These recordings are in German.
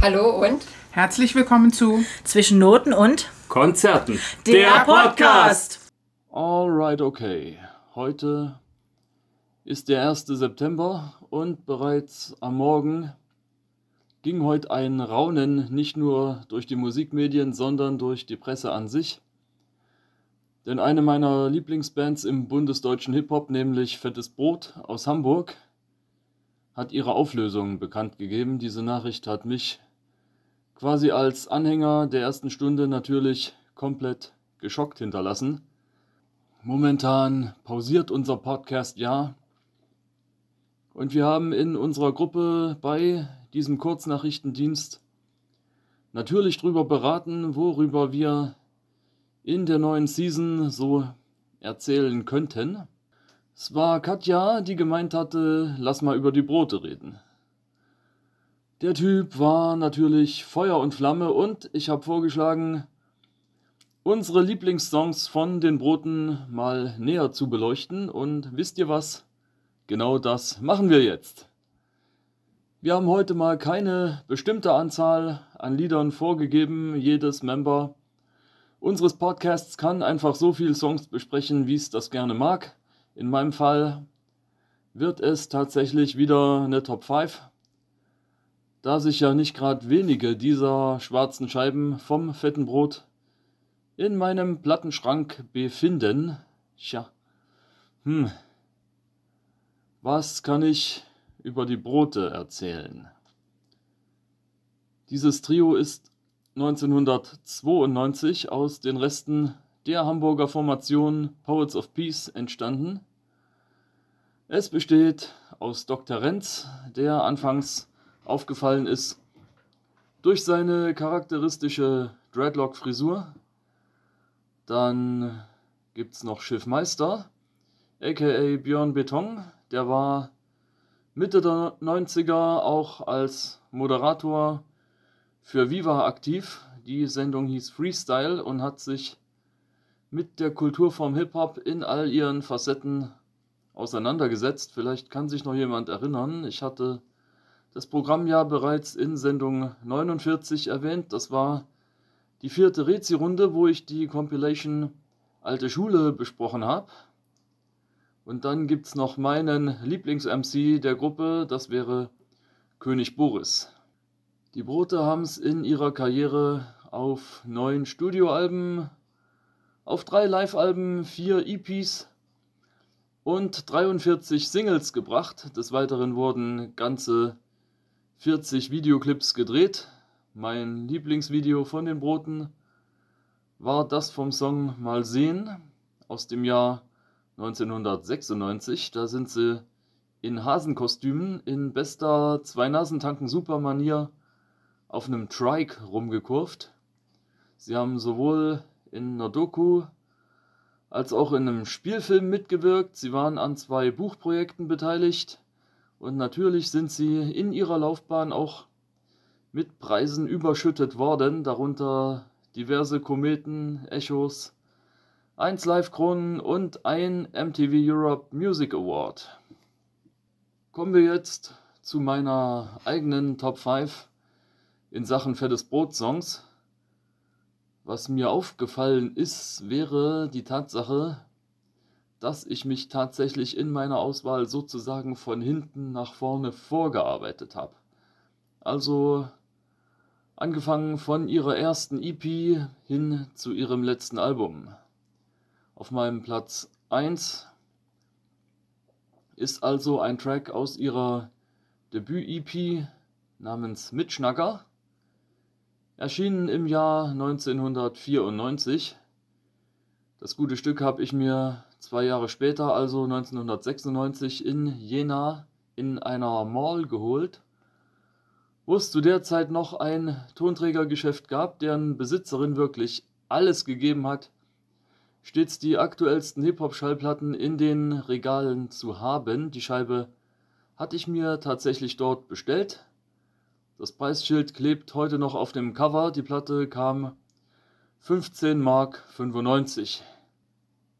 Hallo und Herzlich willkommen zu Zwischen Noten und Konzerten. der, Podcast. Alright, okay. Heute ist der 1. September und bereits am Morgen ging heute ein Raunen nicht nur durch die Musikmedien, sondern durch die Presse an sich. Denn eine meiner Lieblingsbands im bundesdeutschen Hip-Hop, nämlich Fettes Brot aus Hamburg, hat ihre Auflösung bekannt gegeben. Diese Nachricht hat mich quasi als Anhänger der ersten Stunde natürlich komplett geschockt hinterlassen. Momentan pausiert unser Podcast ja. Und wir haben in unserer Gruppe bei diesem Kurznachrichtendienst natürlich drüber beraten, worüber wir in der neuen Season so erzählen könnten. Es war Katja, die gemeint hatte, lass mal über die Brote reden. Der Typ war natürlich Feuer und Flamme und ich habe vorgeschlagen, unsere Lieblingssongs von den Broten mal näher zu beleuchten. Und wisst ihr was? Genau das machen wir jetzt. Wir haben heute mal keine bestimmte Anzahl an Liedern vorgegeben. Jedes Member unseres Podcasts kann einfach so viele Songs besprechen, wie es das gerne mag. In meinem Fall wird es tatsächlich wieder eine Top 5 da sich ja nicht gerade wenige dieser schwarzen Scheiben vom fetten Brot in meinem Plattenschrank befinden. Tja, hm, was kann ich über die Brote erzählen? Dieses Trio ist 1992 aus den Resten der Hamburger Formation Poets of Peace entstanden. Es besteht aus Dr. Renz, der anfangs aufgefallen ist durch seine charakteristische Dreadlock-Frisur. Dann gibt es noch Schiffmeister, aka Björn Beton. Der war Mitte der 90er auch als Moderator für Viva aktiv. Die Sendung hieß Freestyle und hat sich mit der Kulturform Hip-Hop in all ihren Facetten auseinandergesetzt. Vielleicht kann sich noch jemand erinnern. Ich hatte das Programm ja bereits in Sendung 49 erwähnt. Das war die vierte Rezi-Runde, wo ich die Compilation Alte Schule besprochen habe. Und dann gibt es noch meinen Lieblings-MC der Gruppe, das wäre König Boris. Die Brote haben es in ihrer Karriere auf neun Studioalben, auf drei Live-Alben, vier EPs und 43 Singles gebracht. Des Weiteren wurden ganze 40 Videoclips gedreht. Mein Lieblingsvideo von den Broten war das vom Song Mal sehen aus dem Jahr 1996. Da sind sie in Hasenkostümen in bester Zwei-Nasen-Tanken-Super-Manier auf einem Trike rumgekurvt. Sie haben sowohl in einer Doku als auch in einem Spielfilm mitgewirkt. Sie waren an zwei Buchprojekten beteiligt. Und natürlich sind sie in ihrer Laufbahn auch mit Preisen überschüttet worden, darunter diverse Kometen, Echos, 1 Live Kronen und ein MTV Europe Music Award. Kommen wir jetzt zu meiner eigenen Top 5 in Sachen fettes Brot Songs. Was mir aufgefallen ist, wäre die Tatsache, dass ich mich tatsächlich in meiner Auswahl sozusagen von hinten nach vorne vorgearbeitet habe. Also angefangen von ihrer ersten EP hin zu ihrem letzten Album. Auf meinem Platz 1 ist also ein Track aus ihrer Debüt-EP namens Mitschnacker, erschienen im Jahr 1994. Das gute Stück habe ich mir zwei Jahre später, also 1996, in Jena in einer Mall geholt, wo es zu der Zeit noch ein Tonträgergeschäft gab, deren Besitzerin wirklich alles gegeben hat, stets die aktuellsten Hip-Hop-Schallplatten in den Regalen zu haben. Die Scheibe hatte ich mir tatsächlich dort bestellt. Das Preisschild klebt heute noch auf dem Cover. Die Platte kam 15 Mark 95.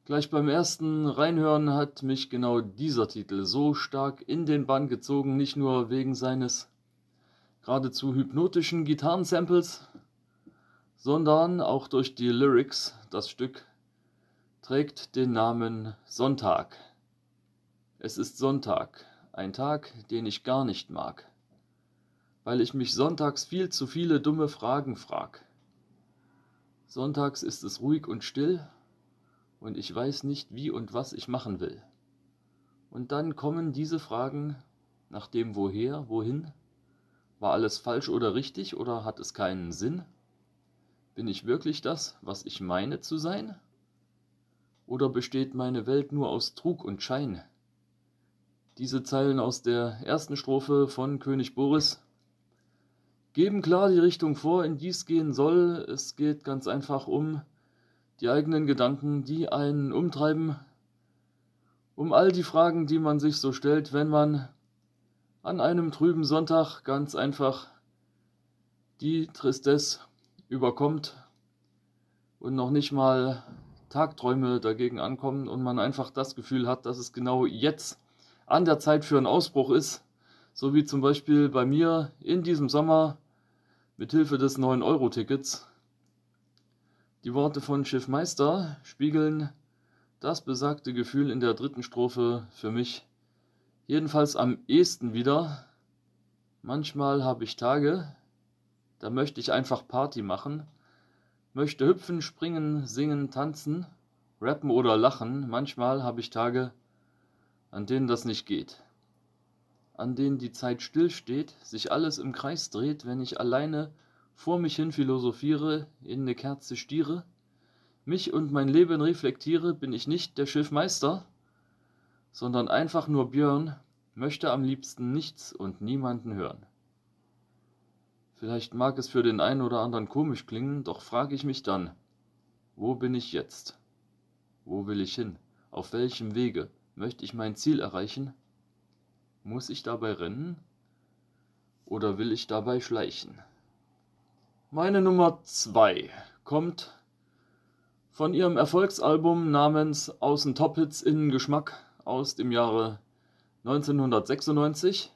Gleich beim ersten Reinhören hat mich genau dieser Titel so stark in den Bann gezogen, nicht nur wegen seines geradezu hypnotischen Gitarrensamples, sondern auch durch die Lyrics. Das Stück trägt den Namen Sonntag. Es ist Sonntag, ein Tag, den ich gar nicht mag, weil ich mich sonntags viel zu viele dumme Fragen frag. Sonntags ist es ruhig und still und ich weiß nicht, wie und was ich machen will. Und dann kommen diese Fragen nach dem Woher, wohin? War alles falsch oder richtig oder hat es keinen Sinn? Bin ich wirklich das, was ich meine zu sein? Oder besteht meine Welt nur aus Trug und Schein? Diese Zeilen aus der ersten Strophe von König Boris geben klar die Richtung vor, in die es gehen soll. Es geht ganz einfach um die eigenen Gedanken, die einen umtreiben, um all die Fragen, die man sich so stellt, wenn man an einem trüben Sonntag ganz einfach die Tristesse überkommt und noch nicht mal Tagträume dagegen ankommen und man einfach das Gefühl hat, dass es genau jetzt an der Zeit für einen Ausbruch ist, so wie zum Beispiel bei mir in diesem Sommer mit Hilfe des 9-Euro-Tickets. Die Worte von Schiffmeister spiegeln das besagte Gefühl in der dritten Strophe für mich jedenfalls am ehesten wieder. Manchmal habe ich Tage, da möchte ich einfach Party machen, möchte hüpfen, springen, singen, tanzen, rappen oder lachen. Manchmal habe ich Tage, an denen das nicht geht. An denen die Zeit stillsteht, sich alles im Kreis dreht, wenn ich alleine vor mich hin philosophiere, in eine Kerze stiere, mich und mein Leben reflektiere, bin ich nicht der Schiffmeister, sondern einfach nur Björn, möchte am liebsten nichts und niemanden hören. Vielleicht mag es für den einen oder anderen komisch klingen, doch frage ich mich dann, wo bin ich jetzt? Wo will ich hin? Auf welchem Wege? Möchte ich mein Ziel erreichen? Muss ich dabei rennen? Oder will ich dabei schleichen? Meine Nummer 2 kommt von ihrem Erfolgsalbum namens Außen Top Hits Innen Geschmack aus dem Jahre 1996.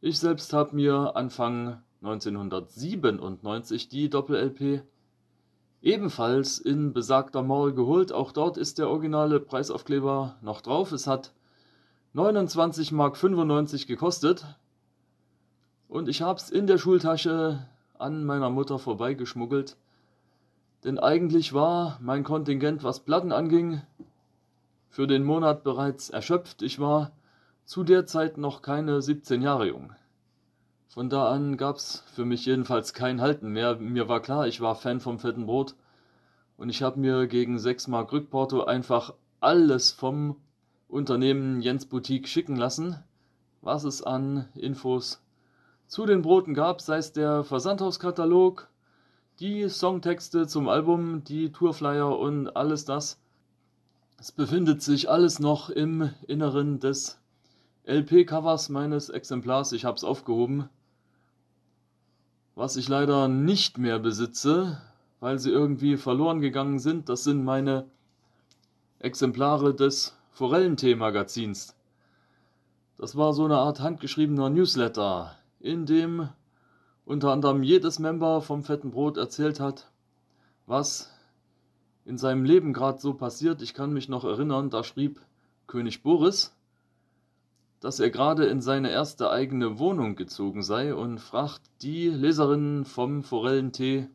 Ich selbst habe mir Anfang 1997 die Doppel-LP ebenfalls in besagter Mall geholt. Auch dort ist der originale Preisaufkleber noch drauf. Es hat 29,95 Mark gekostet. Und ich habe es in der Schultasche an meiner Mutter vorbeigeschmuggelt. Denn eigentlich war mein Kontingent, was Platten anging, für den Monat bereits erschöpft. Ich war zu der Zeit noch keine 17 Jahre jung. Von da an gab's für mich jedenfalls kein Halten mehr. Mir war klar, ich war Fan vom fetten Brot und ich habe mir gegen 6 Mark Rückporto einfach alles vom Unternehmen Jens Boutique schicken lassen, was es an Infos zu den Broten gab, sei es der Versandhauskatalog, die Songtexte zum Album, die Tourflyer und alles das. Es befindet sich alles noch im Inneren des LP-Covers meines Exemplars. Ich habe es aufgehoben. Was ich leider nicht mehr besitze, weil sie irgendwie verloren gegangen sind, das sind meine Exemplare des Forellentee-Magazins. Das war so eine Art handgeschriebener Newsletter, in dem unter anderem jedes Member vom Fetten Brot erzählt hat, was in seinem Leben gerade so passiert. Ich kann mich noch erinnern, da schrieb König Boris, dass er gerade in seine erste eigene Wohnung gezogen sei und fragt die Leserinnen vom Forellentee,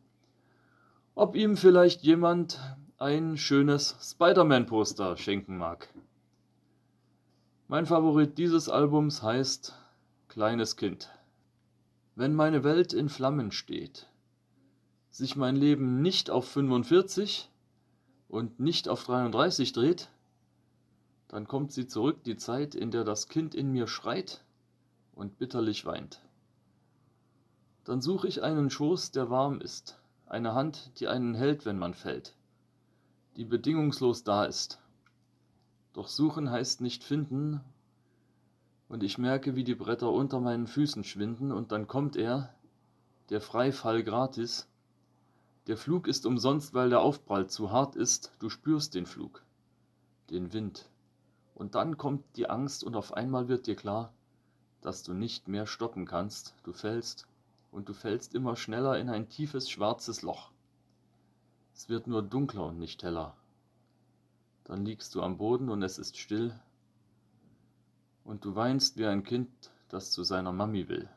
ob ihm vielleicht jemand ein schönes Spider-Man-Poster schenken mag. Mein Favorit dieses Albums heißt Kleines Kind. Wenn meine Welt in Flammen steht, sich mein Leben nicht auf 45, und nicht auf 33 dreht, dann kommt sie zurück, die Zeit, in der das Kind in mir schreit und bitterlich weint. Dann suche ich einen Schoß, der warm ist, eine Hand, die einen hält, wenn man fällt, die bedingungslos da ist. Doch suchen heißt nicht finden, und ich merke, wie die Bretter unter meinen Füßen schwinden, und dann kommt er, der Freifall gratis, der Flug ist umsonst, weil der Aufprall zu hart ist, du spürst den Flug, den Wind. Und dann kommt die Angst und auf einmal wird dir klar, dass du nicht mehr stoppen kannst, du fällst und du fällst immer schneller in ein tiefes schwarzes Loch. Es wird nur dunkler und nicht heller. Dann liegst du am Boden und es ist still und du weinst wie ein Kind, das zu seiner Mami will.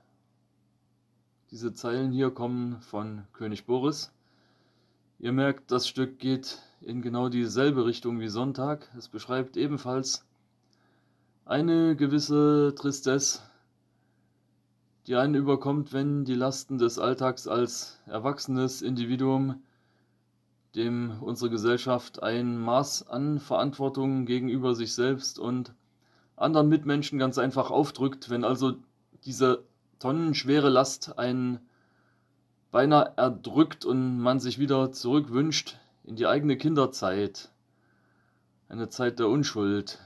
Diese Zeilen hier kommen von König Boris. Ihr merkt, das Stück geht in genau dieselbe Richtung wie Sonntag. Es beschreibt ebenfalls eine gewisse Tristesse, die einen überkommt, wenn die Lasten des Alltags als erwachsenes Individuum dem unsere Gesellschaft ein Maß an Verantwortung gegenüber sich selbst und anderen Mitmenschen ganz einfach aufdrückt, wenn also diese tonnenschwere Last einen beinahe erdrückt und man sich wieder zurückwünscht in die eigene Kinderzeit, eine Zeit der Unschuld,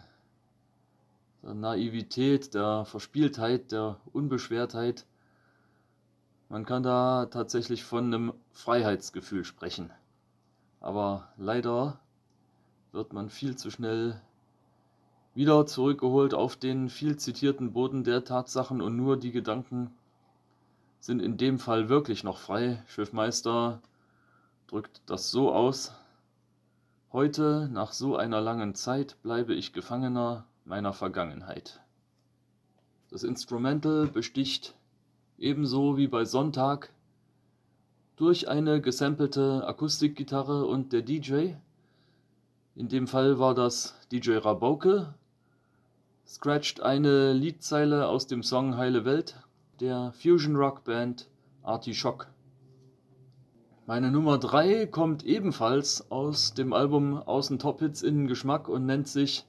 der Naivität, der Verspieltheit, der Unbeschwertheit. Man kann da tatsächlich von einem Freiheitsgefühl sprechen. Aber leider wird man viel zu schnell wieder zurückgeholt auf den viel zitierten Boden der Tatsachen und nur die Gedanken sind in dem Fall wirklich noch frei. Schiffmeister drückt das so aus. Heute, nach so einer langen Zeit, bleibe ich Gefangener meiner Vergangenheit. Das Instrumental besticht ebenso wie bei Sonntag durch eine gesampelte Akustikgitarre und der DJ. In dem Fall war das DJ Rabauke, scratcht eine Liedzeile aus dem Song Heile Welt der Fusion Rock Band Artischock. Meine Nummer 3 kommt ebenfalls aus dem Album Außen Top Hits Innen Geschmack und nennt sich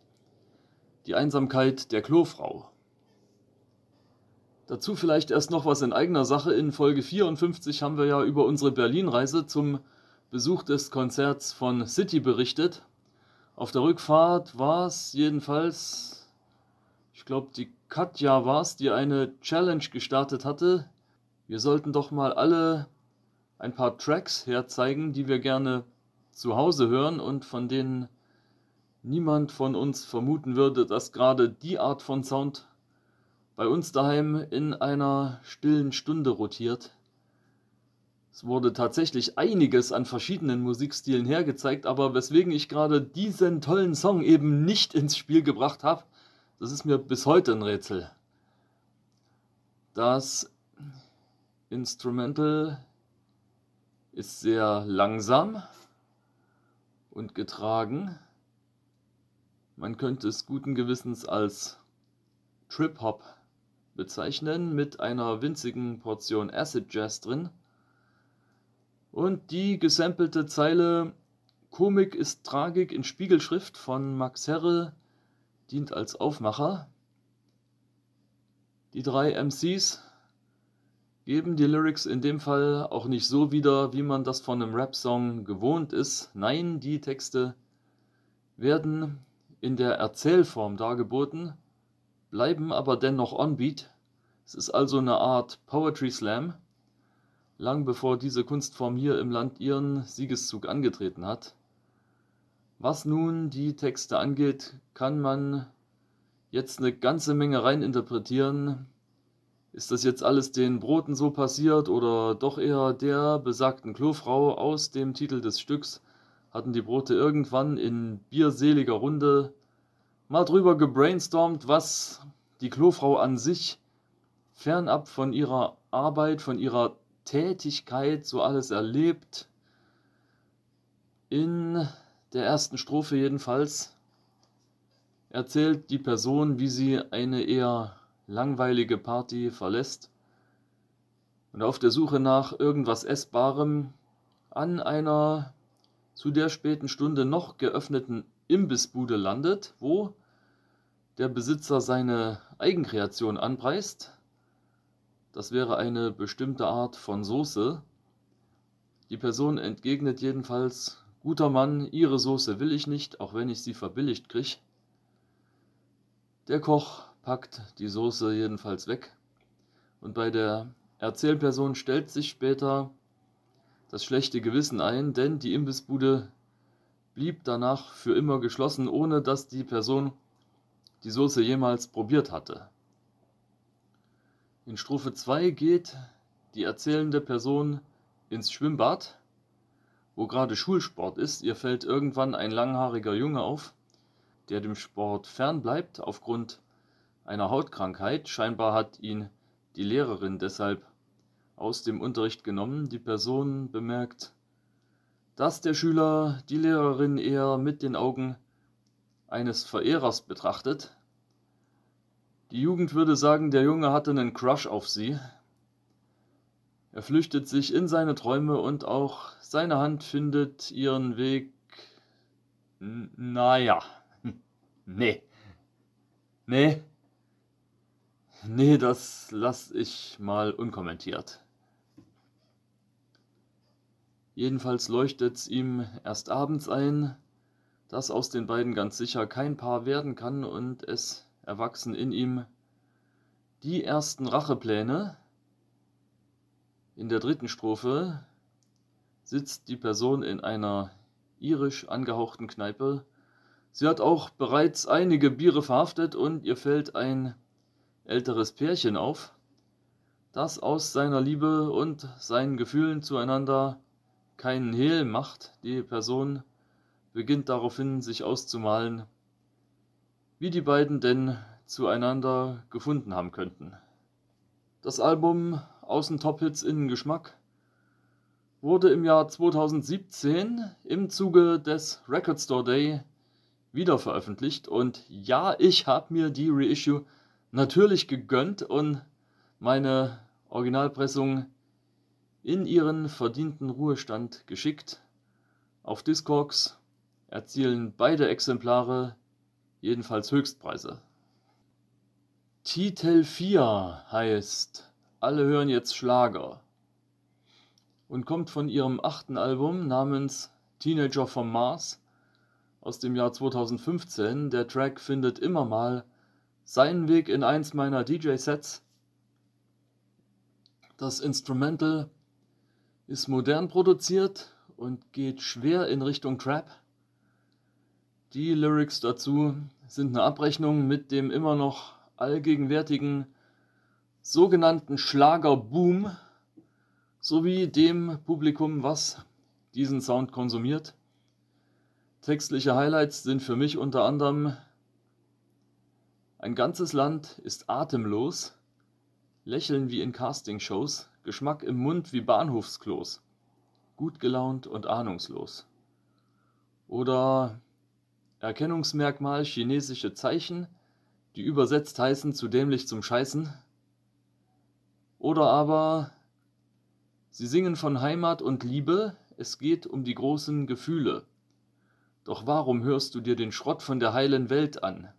Die Einsamkeit der Klofrau. Dazu vielleicht erst noch was in eigener Sache. In Folge 54 haben wir ja über unsere Berlin-Reise zum Besuch des Konzerts von City berichtet. Auf der Rückfahrt war es jedenfalls, ich glaube, die Katja war es, die eine Challenge gestartet hatte. Wir sollten doch mal alle ein paar Tracks herzeigen, die wir gerne zu Hause hören und von denen niemand von uns vermuten würde, dass gerade die Art von Sound bei uns daheim in einer stillen Stunde rotiert. Es wurde tatsächlich einiges an verschiedenen Musikstilen hergezeigt, aber weswegen ich gerade diesen tollen Song eben nicht ins Spiel gebracht habe, das ist mir bis heute ein Rätsel. Das Instrumental ist sehr langsam und getragen. Man könnte es guten Gewissens als Trip-Hop bezeichnen mit einer winzigen Portion Acid Jazz drin. Und die gesampelte Zeile Komik ist Tragik in Spiegelschrift von Max Herre dient als Aufmacher. Die drei MCs geben die Lyrics in dem Fall auch nicht so wieder, wie man das von einem Rap-Song gewohnt ist. Nein, die Texte werden in der Erzählform dargeboten, bleiben aber dennoch onbeat. Es ist also eine Art Poetry Slam, lang bevor diese Kunstform hier im Land ihren Siegeszug angetreten hat. Was nun die Texte angeht, kann man jetzt eine ganze Menge reininterpretieren, ist das jetzt alles den Broten so passiert oder doch eher der besagten Klofrau aus dem Titel des Stücks? Hatten die Brote irgendwann in bierseliger Runde mal drüber gebrainstormt, was die Klofrau an sich fernab von ihrer Arbeit, von ihrer Tätigkeit so alles erlebt? In der ersten Strophe jedenfalls erzählt die Person, wie sie eine eher langweilige Party verlässt und auf der Suche nach irgendwas Essbarem an einer zu der späten Stunde noch geöffneten Imbissbude landet, wo der Besitzer seine Eigenkreation anpreist. Das wäre eine bestimmte Art von Soße. Die Person entgegnet jedenfalls, guter Mann, Ihre Soße will ich nicht, auch wenn ich sie verbilligt krieg. Der Koch packt die Soße jedenfalls weg. Und bei der Erzählperson stellt sich später das schlechte Gewissen ein, denn die Imbissbude blieb danach für immer geschlossen, ohne dass die Person die Soße jemals probiert hatte. In Strophe 2 geht die erzählende Person ins Schwimmbad, wo gerade Schulsport ist. Ihr fällt irgendwann ein langhaariger Junge auf, der dem Sport fernbleibt aufgrund einer Hautkrankheit. Scheinbar hat ihn die Lehrerin deshalb aus dem Unterricht genommen. Die Person bemerkt, dass der Schüler die Lehrerin eher mit den Augen eines Verehrers betrachtet. Die Jugend würde sagen, der Junge hatte einen Crush auf sie. Er flüchtet sich in seine Träume und auch seine Hand findet ihren Weg. Naja. Nee. Nee. Nee, das lass ich mal unkommentiert. Jedenfalls leuchtet's ihm erst abends ein, dass aus den beiden ganz sicher kein Paar werden kann und es erwachsen in ihm die ersten Rachepläne. In der dritten Strophe sitzt die Person in einer irisch angehauchten Kneipe. Sie hat auch bereits einige Biere verhaftet und ihr fällt ein älteres Pärchen auf, das aus seiner Liebe und seinen Gefühlen zueinander keinen Hehl macht. Die Person beginnt daraufhin sich auszumalen, wie die beiden denn zueinander gefunden haben könnten. Das Album Außen Top-Hits Innen Geschmack wurde im Jahr 2017 im Zuge des Record Store Day wiederveröffentlicht und ja, ich habe mir die Reissue natürlich gegönnt und meine Originalpressung in ihren verdienten Ruhestand geschickt. Auf Discogs erzielen beide Exemplare jedenfalls Höchstpreise. Titel 4 heißt Alle hören jetzt Schlager und kommt von ihrem achten Album namens Teenager vom Mars aus dem Jahr 2015. Der Track findet immer mal seinen Weg in eins meiner DJ-Sets. Das Instrumental ist modern produziert und geht schwer in Richtung Trap. Die Lyrics dazu sind eine Abrechnung mit dem immer noch allgegenwärtigen sogenannten Schlagerboom sowie dem Publikum, was diesen Sound konsumiert. Textliche Highlights sind für mich unter anderem ein ganzes Land ist atemlos, Lächeln wie in Castingshows, Geschmack im Mund wie Bahnhofsklos, gut gelaunt und ahnungslos. Oder Erkennungsmerkmal chinesische Zeichen, die übersetzt heißen zu dämlich zum Scheißen. Oder aber sie singen von Heimat und Liebe, es geht um die großen Gefühle. Doch warum hörst du dir den Schrott von der heilen Welt an?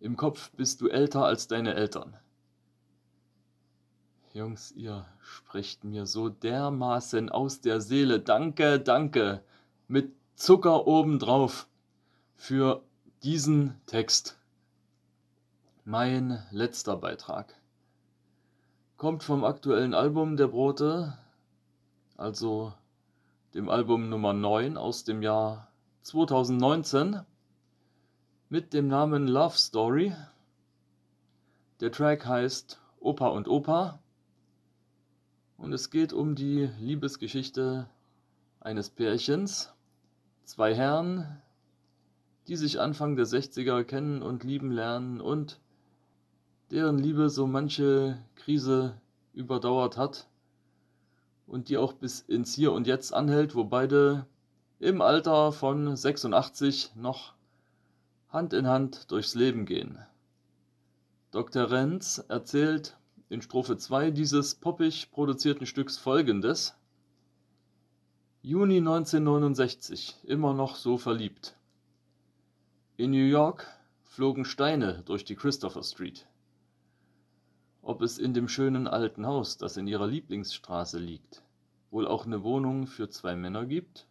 Im Kopf bist du älter als deine Eltern. Jungs, ihr sprecht mir so dermaßen aus der Seele. Danke, danke. Mit Zucker obendrauf für diesen Text. Mein letzter Beitrag kommt vom aktuellen Album der Brote, also dem Album Nummer 9 aus dem Jahr 2019 mit dem Namen Love Story. Der Track heißt Opa und Opa und es geht um die Liebesgeschichte eines Pärchens, zwei Herren, die sich Anfang der 60er kennen und lieben lernen und deren Liebe so manche Krise überdauert hat und die auch bis ins Hier und Jetzt anhält, wo beide im Alter von 86 noch Hand in Hand durchs Leben gehen. Dr. Renz erzählt in Strophe 2 dieses poppig produzierten Stücks folgendes. Juni 1969, immer noch so verliebt. In New York flogen Steine durch die Christopher Street. Ob es in dem schönen alten Haus, das in ihrer Lieblingsstraße liegt, wohl auch eine Wohnung für zwei Männer gibt?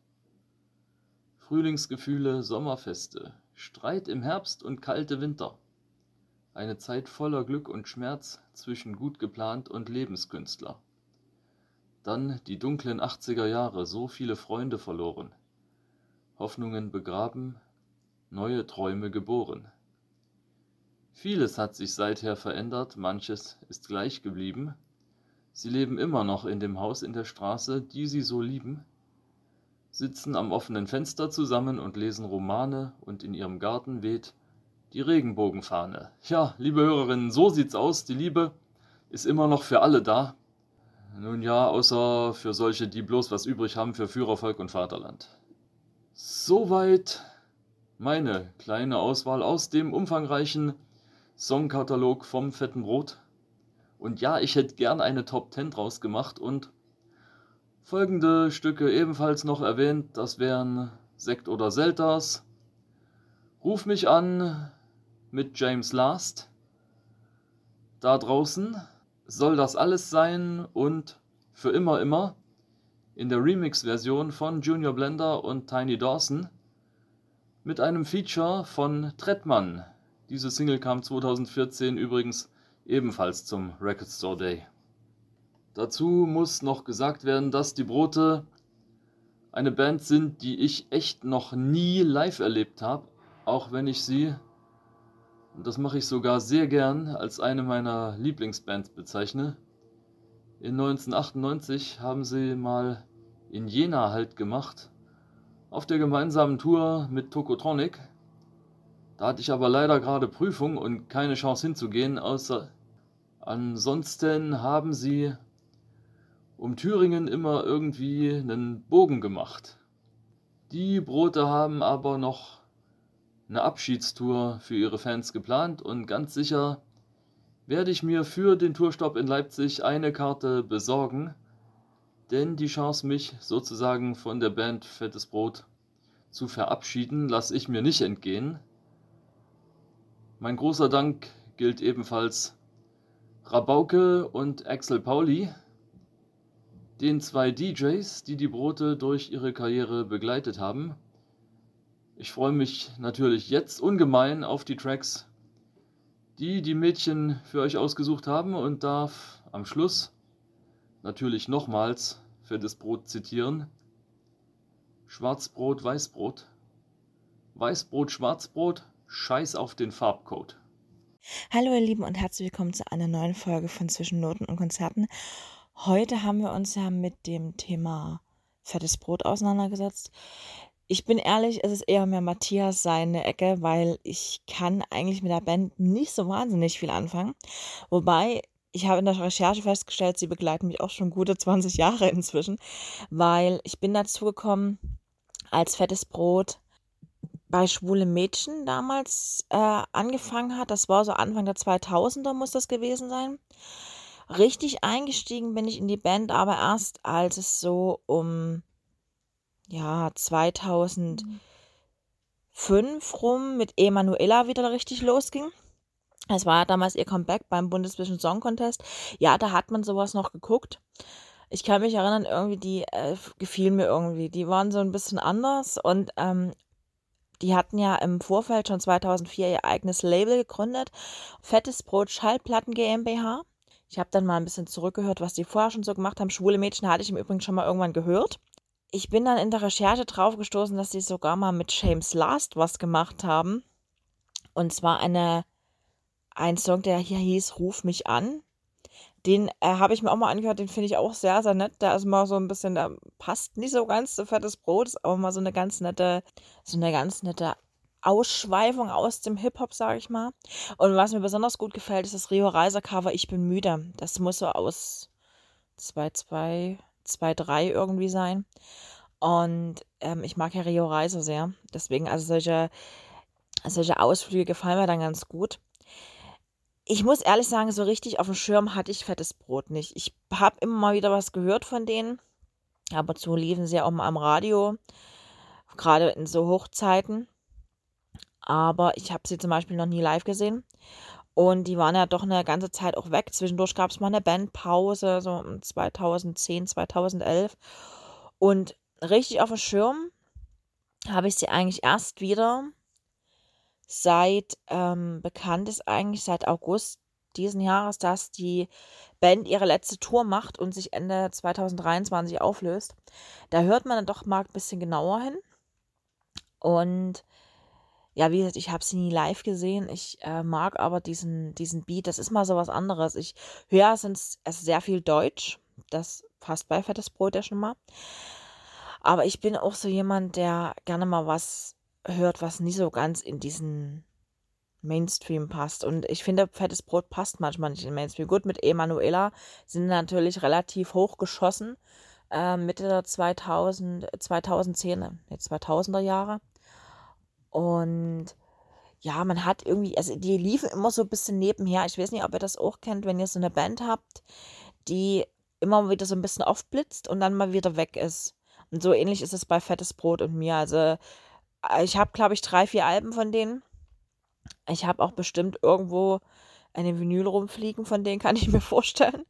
Frühlingsgefühle, Sommerfeste, Streit im Herbst und kalte Winter. Eine Zeit voller Glück und Schmerz zwischen gut geplant und Lebenskünstler. Dann die dunklen 80er Jahre, so viele Freunde verloren. Hoffnungen begraben, neue Träume geboren. Vieles hat sich seither verändert, manches ist gleich geblieben. Sie leben immer noch in dem Haus in der Straße, die sie so lieben, sitzen am offenen Fenster zusammen und lesen Romane und in ihrem Garten weht die Regenbogenfahne. Ja, liebe Hörerinnen, so sieht's aus. Die Liebe ist immer noch für alle da. Nun ja, außer für solche, die bloß was übrig haben für Führer, Volk und Vaterland. Soweit meine kleine Auswahl aus dem umfangreichen Songkatalog vom Fetten Brot. Und ja, ich hätte gern eine Top 10 draus gemacht und folgende Stücke ebenfalls noch erwähnt. Das wären Sekt oder Selters. Ruf mich an mit James Last. Da draußen soll das alles sein und für immer immer in der Remix-Version von Junior Blender und Tiny Dawson mit einem Feature von Trettmann. Diese Single kam 2014 übrigens ebenfalls zum Record Store Day. Dazu muss noch gesagt werden, dass die Brote eine Band sind, die ich echt noch nie live erlebt habe, auch wenn ich sie, und das mache ich sogar sehr gern, als eine meiner Lieblingsbands bezeichne. In 1998 haben sie mal in Jena halt gemacht, auf der gemeinsamen Tour mit Tokotronic da hatte ich aber leider gerade Prüfung und keine Chance hinzugehen, außer ansonsten haben sie um Thüringen immer irgendwie einen Bogen gemacht. Die Brote haben aber noch eine Abschiedstour für ihre Fans geplant und ganz sicher werde ich mir für den Tourstopp in Leipzig eine Karte besorgen, denn die Chance, mich sozusagen von der Band Fettes Brot zu verabschieden, lasse ich mir nicht entgehen. Mein großer Dank gilt ebenfalls Rabauke und Axel Pauli, den zwei DJs, die die Brote durch ihre Karriere begleitet haben. Ich freue mich natürlich jetzt ungemein auf die Tracks, die die Mädchen für euch ausgesucht haben und darf am Schluss natürlich nochmals für das Brot zitieren. Schwarzbrot, Weißbrot. Weißbrot, Schwarzbrot, Scheiß auf den Farbcode. Hallo ihr Lieben und herzlich willkommen zu einer neuen Folge von Zwischen Noten und Konzerten. Heute haben wir uns ja mit dem Thema fettes Brot auseinandergesetzt. Ich bin ehrlich, es ist eher mehr Matthias seine Ecke, weil ich kann eigentlich mit der Band nicht so wahnsinnig viel anfangen. Wobei ich habe in der Recherche festgestellt, sie begleiten mich auch schon gute 20 Jahre inzwischen, weil ich bin dazu gekommen, als fettes Brot bei Schwule Mädchen damals äh, angefangen hat. Das war so Anfang der 2000er muss das gewesen sein. Richtig eingestiegen bin ich in die Band aber erst, als es so um ja 2005 rum mit Emanuela wieder richtig losging. Es war damals ihr Comeback beim Bundesvision Song Contest. Ja, da hat man sowas noch geguckt. Ich kann mich erinnern, irgendwie, die äh, gefielen mir irgendwie. Die waren so ein bisschen anders und ähm, die hatten ja im Vorfeld schon 2004 ihr eigenes Label gegründet, Fettes Brot Schallplatten GmbH. Ich habe dann mal ein bisschen zurückgehört, was die vorher schon so gemacht haben. Schwule Mädchen hatte ich im Übrigen schon mal irgendwann gehört. Ich bin dann in der Recherche drauf gestoßen, dass sie sogar mal mit James Last was gemacht haben. Und zwar eine, ein Song, der hier hieß Ruf mich an. Den äh, habe ich mir auch mal angehört, den finde ich auch sehr, sehr nett. Der ist mal so ein bisschen, der passt nicht so ganz zu fettes Brot, ist aber mal so eine ganz nette, so eine ganz nette Ausschweifung aus dem Hip-Hop, sage ich mal. Und was mir besonders gut gefällt, ist das Rio Reiser Cover Ich bin müde. Das muss so aus 2-2, 2-3 irgendwie sein. Und ähm, ich mag ja Rio Reiser sehr. Deswegen, also solche, solche Ausflüge gefallen mir dann ganz gut. Ich muss ehrlich sagen, so richtig auf dem Schirm hatte ich fettes Brot nicht. Ich habe immer mal wieder was gehört von denen. Aber zu liefen sie ja auch mal am Radio, gerade in so Hochzeiten. Aber ich habe sie zum Beispiel noch nie live gesehen. Und die waren ja doch eine ganze Zeit auch weg. Zwischendurch gab es mal eine Bandpause, so 2010, 2011. Und richtig auf dem Schirm habe ich sie eigentlich erst wieder seit ähm, bekannt ist eigentlich seit August diesen Jahres, dass die Band ihre letzte Tour macht und sich Ende 2023 auflöst. Da hört man dann doch mal ein bisschen genauer hin. Und ja, wie gesagt, ich habe sie nie live gesehen. Ich äh, mag aber diesen, diesen Beat. Das ist mal so was anderes. Ich höre es ist sehr viel Deutsch. Das passt bei Fettes Brot ja schon mal. Aber ich bin auch so jemand, der gerne mal was hört, was nie so ganz in diesen Mainstream passt. Und ich finde, Fettes Brot passt manchmal nicht in den Mainstream. Gut, mit Emanuela sind natürlich relativ hoch geschossen. Äh, Mitte der 2000, 2010, nee, 2000er Jahre. Und ja, man hat irgendwie, also die liefen immer so ein bisschen nebenher. Ich weiß nicht, ob ihr das auch kennt, wenn ihr so eine Band habt, die immer wieder so ein bisschen aufblitzt und dann mal wieder weg ist. Und so ähnlich ist es bei Fettes Brot und mir. Also äh, ich habe, glaube ich, drei, vier Alben von denen. Ich habe auch bestimmt irgendwo eine Vinyl rumfliegen, von denen kann ich mir vorstellen.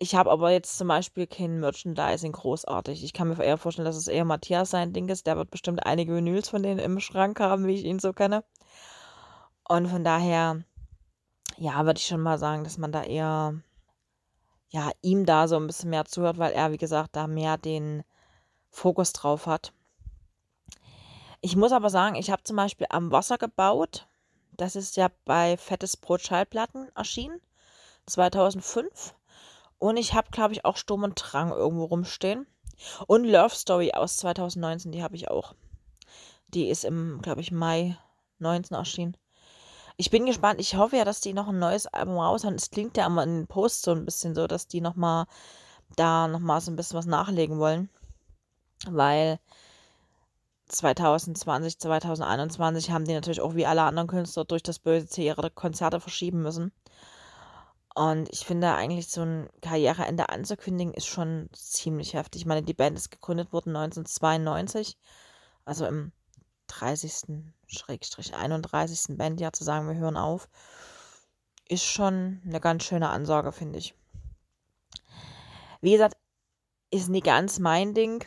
Ich habe aber jetzt zum Beispiel kein Merchandising großartig. Ich kann mir eher vorstellen, dass es eher Matthias sein Ding ist. Der wird bestimmt einige Vinyls von denen im Schrank haben, wie ich ihn so kenne. Und von daher, ja, würde ich schon mal sagen, dass man da eher, ja, ihm da so ein bisschen mehr zuhört, weil er, wie gesagt, da mehr den Fokus drauf hat. Ich muss aber sagen, ich habe zum Beispiel am Wasser gebaut. Das ist ja bei Fettes Brot Schallplatten erschienen. 2005. Und ich habe, glaube ich, auch Sturm und Drang irgendwo rumstehen. Und Love Story aus 2019, die habe ich auch. Die ist im, glaube ich, Mai 19 erschienen. Ich bin gespannt. Ich hoffe ja, dass die noch ein neues Album raushauen. Es klingt ja immer in den Posts so ein bisschen so, dass die nochmal da nochmal so ein bisschen was nachlegen wollen. Weil 2020, 2021 haben die natürlich auch wie alle anderen Künstler durch das böse C ihre Konzerte verschieben müssen. Und ich finde eigentlich so ein Karriereende anzukündigen ist schon ziemlich heftig. Ich meine, die Band ist gegründet worden 1992, also im 30. Schrägstrich 31. Bandjahr zu sagen, wir hören auf, ist schon eine ganz schöne Ansage, finde ich. Wie gesagt, ist nie ganz mein Ding.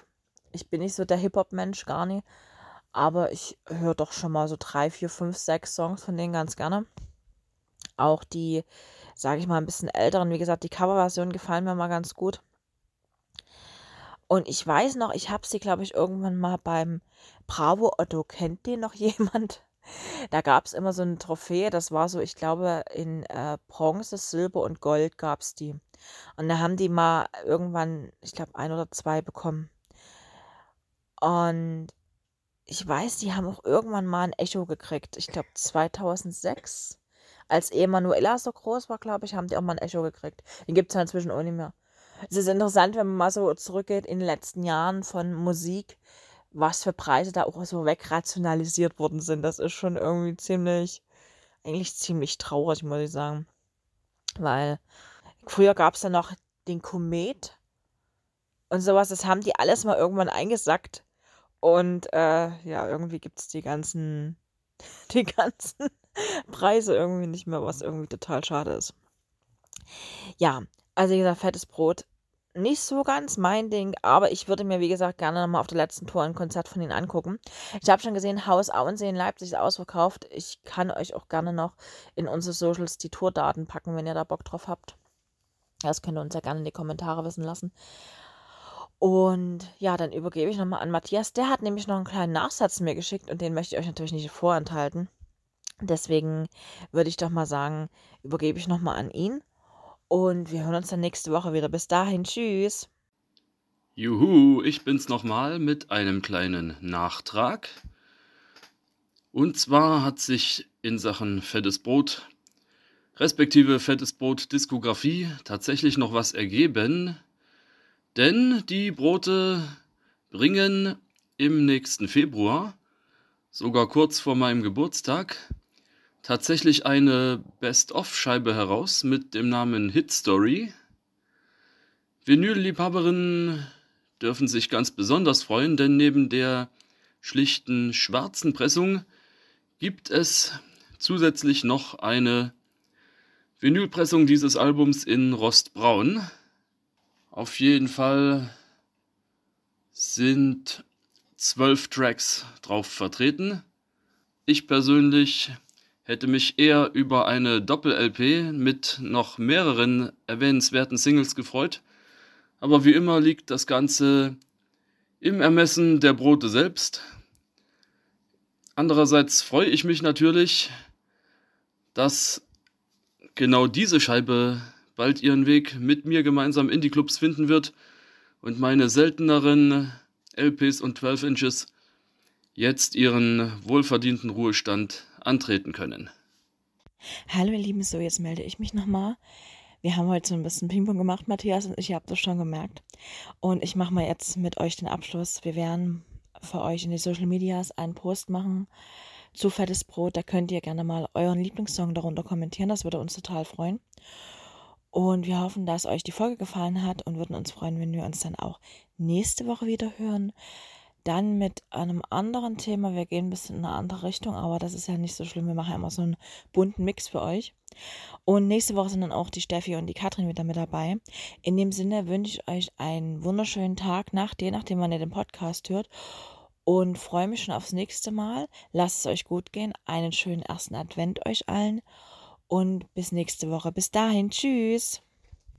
Ich bin nicht so der Hip-Hop-Mensch, gar nicht. Aber ich höre doch schon mal so drei, vier, fünf, sechs Songs von denen ganz gerne. Auch die sage ich mal, ein bisschen älteren. Wie gesagt, die Coverversionen gefallen mir mal ganz gut. Und ich weiß noch, ich habe sie, glaube ich, irgendwann mal beim Bravo Otto. Kennt den noch jemand? Da gab es immer so eine Trophäe, das war so, ich glaube, in äh, Bronze, Silber und Gold gab es die. Und da haben die mal irgendwann, ich glaube, ein oder zwei bekommen. Und ich weiß, die haben auch irgendwann mal ein Echo gekriegt. Ich glaube, 2006 als Emanuela so groß war, glaube ich, haben die auch mal ein Echo gekriegt. Den gibt es ja inzwischen auch nicht mehr. Es ist interessant, wenn man mal so zurückgeht in den letzten Jahren von Musik, was für Preise da auch so wegrationalisiert worden sind. Das ist schon irgendwie ziemlich, eigentlich ziemlich traurig, muss ich sagen. Weil früher gab es ja noch den Komet und sowas, das haben die alles mal irgendwann eingesackt. Und äh, ja, irgendwie gibt es die ganzen, die ganzen Preise irgendwie nicht mehr, was irgendwie total schade ist. Ja, also wie gesagt, fettes Brot. Nicht so ganz mein Ding, aber ich würde mir, wie gesagt, gerne nochmal auf der letzten Tour ein Konzert von ihnen angucken. Ich habe schon gesehen, Haus Auensee in Leipzig ist ausverkauft. Ich kann euch auch gerne noch in unsere Socials die Tourdaten packen, wenn ihr da Bock drauf habt. Das könnt ihr uns ja gerne in die Kommentare wissen lassen. Und ja, dann übergebe ich nochmal an Matthias. Der hat nämlich noch einen kleinen Nachsatz mir geschickt und den möchte ich euch natürlich nicht vorenthalten. Deswegen würde ich doch mal sagen, übergebe ich nochmal an ihn. Und wir hören uns dann nächste Woche wieder. Bis dahin, tschüss. Juhu, ich bin's nochmal mit einem kleinen Nachtrag. Und zwar hat sich in Sachen Fettes Brot, respektive Fettes Brot Diskografie, tatsächlich noch was ergeben. Denn die Brote bringen im nächsten Februar, sogar kurz vor meinem Geburtstag, tatsächlich eine Best-of-Scheibe heraus mit dem Namen Hit Story. Vinyl-Liebhaberinnen dürfen sich ganz besonders freuen, denn neben der schlichten schwarzen Pressung gibt es zusätzlich noch eine Vinylpressung dieses Albums in Rostbraun. Auf jeden Fall sind zwölf Tracks drauf vertreten. Ich persönlich hätte mich eher über eine Doppel-LP mit noch mehreren erwähnenswerten Singles gefreut, aber wie immer liegt das Ganze im Ermessen der Brote selbst. Andererseits freue ich mich natürlich, dass genau diese Scheibe bald ihren Weg mit mir gemeinsam in die Clubs finden wird und meine selteneren LPs und 12 Inches jetzt ihren wohlverdienten Ruhestand antreten können. Hallo ihr Lieben, so jetzt melde ich mich nochmal. Wir haben heute so ein bisschen Ping-Pong gemacht, Matthias und ich, ihr habt das schon gemerkt. Und ich mache mal jetzt mit euch den Abschluss. Wir werden für euch in die Social Medias einen Post machen zu Fettes Brot. Da könnt ihr gerne mal euren Lieblingssong darunter kommentieren. Das würde uns total freuen. Und wir hoffen, dass euch die Folge gefallen hat und würden uns freuen, wenn wir uns dann auch nächste Woche wieder hören. Dann mit einem anderen Thema. Wir gehen ein bisschen in eine andere Richtung, aber das ist ja nicht so schlimm. Wir machen immer so einen bunten Mix für euch. Und nächste Woche sind dann auch die Steffi und die Katrin wieder mit dabei. In dem Sinne wünsche ich euch einen wunderschönen Tag, nach je nachdem, wann ihr den Podcast hört. Und freue mich schon aufs nächste Mal. Lasst es euch gut gehen. Einen schönen ersten Advent euch allen. Und bis nächste Woche. Bis dahin. Tschüss.